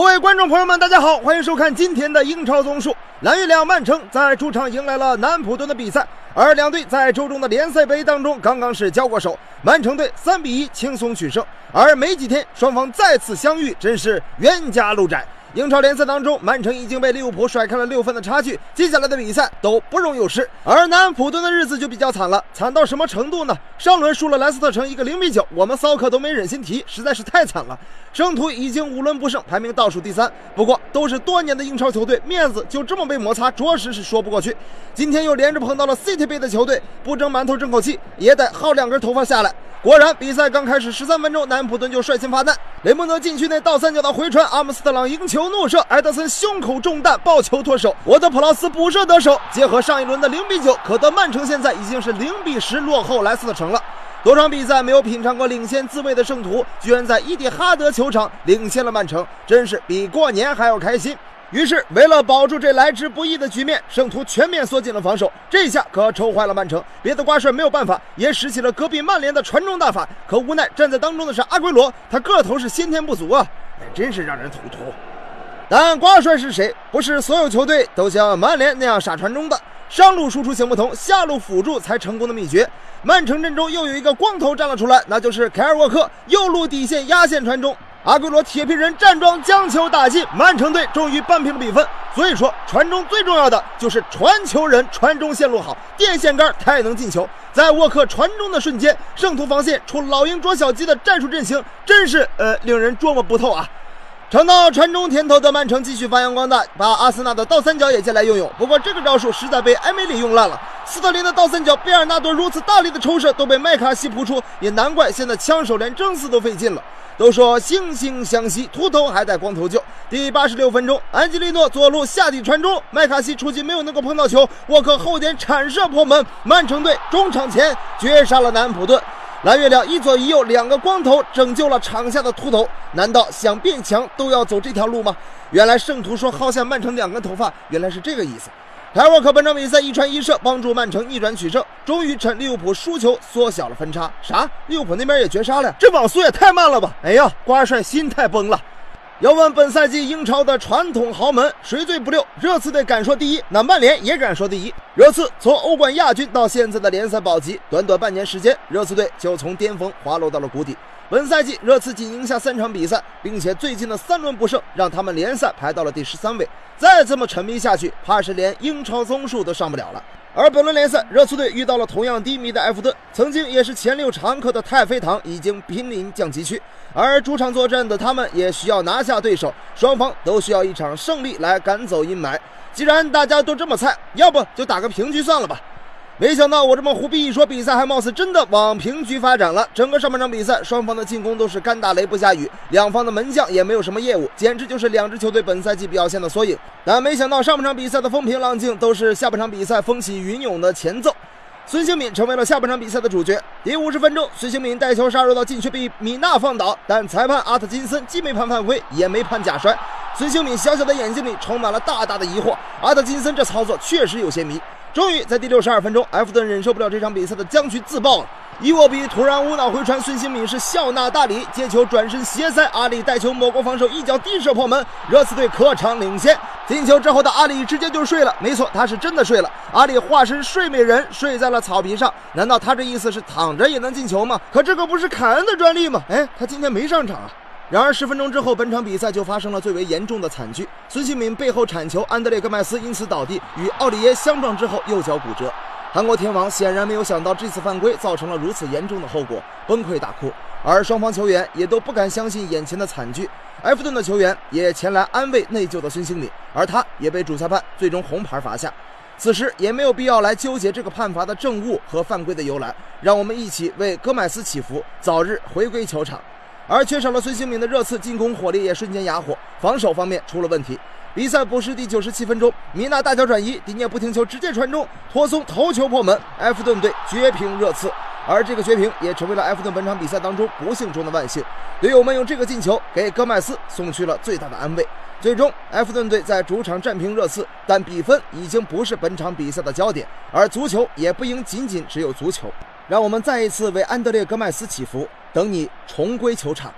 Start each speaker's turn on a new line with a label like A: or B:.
A: 各位观众朋友们，大家好，欢迎收看今天的英超综述。蓝月亮曼城在主场迎来了南普顿的比赛，而两队在周中的联赛杯当中刚刚是交过手，曼城队三比一轻松取胜。而没几天，双方再次相遇，真是冤家路窄。英超联赛当中，曼城已经被利物浦甩开了六分的差距，接下来的比赛都不容有失。而南安普顿的日子就比较惨了，惨到什么程度呢？上轮输了莱斯特城一个零比九，我们骚客都没忍心提，实在是太惨了。圣徒已经五轮不胜，排名倒数第三。不过都是多年的英超球队，面子就这么被摩擦，着实是说不过去。今天又连着碰到了 City 杯的球队，不争馒头争口气，也得薅两根头发下来。果然，比赛刚开始十三分钟，南普顿就率先发难。雷蒙德禁区内倒三角的回传，阿姆斯特朗迎球怒射，埃德森胸口中弹，抱球脱手，沃德普劳斯补射得手。结合上一轮的零比九，可得曼城现在已经是零比十落后莱斯特城了。多场比赛没有品尝过领先滋味的圣徒，居然在伊蒂哈德球场领先了曼城，真是比过年还要开心。于是，为了保住这来之不易的局面，圣徒全面缩紧了防守。这下可愁坏了曼城，别的瓜帅没有办法，也使起了隔壁曼联的传中大法。可无奈站在当中的是阿圭罗，他个头是先天不足啊，哎，真是让人头秃。但瓜帅是谁？不是所有球队都像曼联那样傻传中的。上路输出行不通，下路辅助才成功的秘诀。曼城阵中又有一个光头站了出来，那就是凯尔沃克，右路底线压线传中。阿圭罗铁皮人站桩将球打进，曼城队终于扳平比分。所以说，传中最重要的就是传球人传中线路好，电线杆太能进球。在沃克传中的瞬间，圣徒防线出老鹰捉小鸡的战术阵型，真是呃令人捉摸不透啊。尝到传中甜头的曼城继续发扬光大，把阿森纳的倒三角也借来用用。不过这个招数实在被埃梅里用烂了。斯特林的倒三角，贝尔纳多如此大力的抽射都被麦卡锡扑出，也难怪现在枪手连争四都费劲了。都说惺惺相惜，秃头还带光头舅。第八十六分钟，安吉利诺左路下底传中，麦卡锡出击没有能够碰到球，沃克后点铲射破门，曼城队中场前绝杀了南安普顿。蓝月亮一左一右两个光头拯救了场下的秃头，难道想变强都要走这条路吗？原来圣徒说薅下曼城两根头发，原来是这个意思。海沃克本场比赛一传一射，帮助曼城逆转取胜，终于趁利物浦输球缩小了分差。啥？利物浦那边也绝杀了？这网速也太慢了吧！哎呀，瓜帅心态崩了。要问本赛季英超的传统豪门谁最不溜？热刺队敢说第一，那曼联也敢说第一。热刺从欧冠亚军到现在的联赛保级，短短半年时间，热刺队就从巅峰滑落到了谷底。本赛季热刺仅赢下三场比赛，并且最近的三轮不胜，让他们联赛排到了第十三位。再这么沉迷下去，怕是连英超综述都上不了了。而本轮联赛，热刺队遇到了同样低迷的埃弗顿，曾经也是前六常客的太妃糖已经濒临降级区，而主场作战的他们也需要拿下对手，双方都需要一场胜利来赶走阴霾。既然大家都这么菜，要不就打个平局算了吧。没想到我这么胡逼一说，比赛还貌似真的往平局发展了。整个上半场比赛，双方的进攻都是干打雷不下雨，两方的门将也没有什么业务，简直就是两支球队本赛季表现的缩影。但没想到上半场比赛的风平浪静，都是下半场比赛风起云涌的前奏。孙兴敏成为了下半场比赛的主角。第五十分钟，孙兴敏带球杀入到禁区，被米纳放倒，但裁判阿特金森既没判犯规，也没判假摔。孙兴敏小小的眼睛里充满了大大的疑惑，阿特金森这操作确实有些迷。终于在第六十二分钟，埃弗顿忍受不了这场比赛的僵局，自爆了。伊沃比突然无脑回传，孙兴敏是笑纳大礼，接球转身斜塞，阿里带球抹过防守，一脚低射破门，热刺队客场领先。进球之后的阿里直接就睡了，没错，他是真的睡了。阿里化身睡美人，睡在了草皮上。难道他这意思是躺着也能进球吗？可这个不是凯恩的专利吗？哎，他今天没上场啊。然而十分钟之后，本场比赛就发生了最为严重的惨剧。孙兴敏背后铲球，安德烈戈麦斯因此倒地，与奥里耶相撞之后右脚骨折。韩国天王显然没有想到这次犯规造成了如此严重的后果，崩溃大哭。而双方球员也都不敢相信眼前的惨剧。埃弗顿的球员也前来安慰内疚的孙兴敏，而他也被主裁判最终红牌罚下。此时也没有必要来纠结这个判罚的正误和犯规的由来，让我们一起为戈麦斯祈福，早日回归球场。而缺少了孙兴敏的热刺进攻火力也瞬间哑火，防守方面出了问题。比赛补时第九十七分钟，米纳大脚转移，迪涅不停球直接传中，托松头球破门，埃弗顿队绝平热刺。而这个绝平也成为了埃弗顿本场比赛当中不幸中的万幸。队友们用这个进球给戈麦斯送去了最大的安慰。最终，埃弗顿队在主场战平热刺，但比分已经不是本场比赛的焦点。而足球也不应仅仅只有足球。让我们再一次为安德烈·戈麦斯祈福，等你重归球场。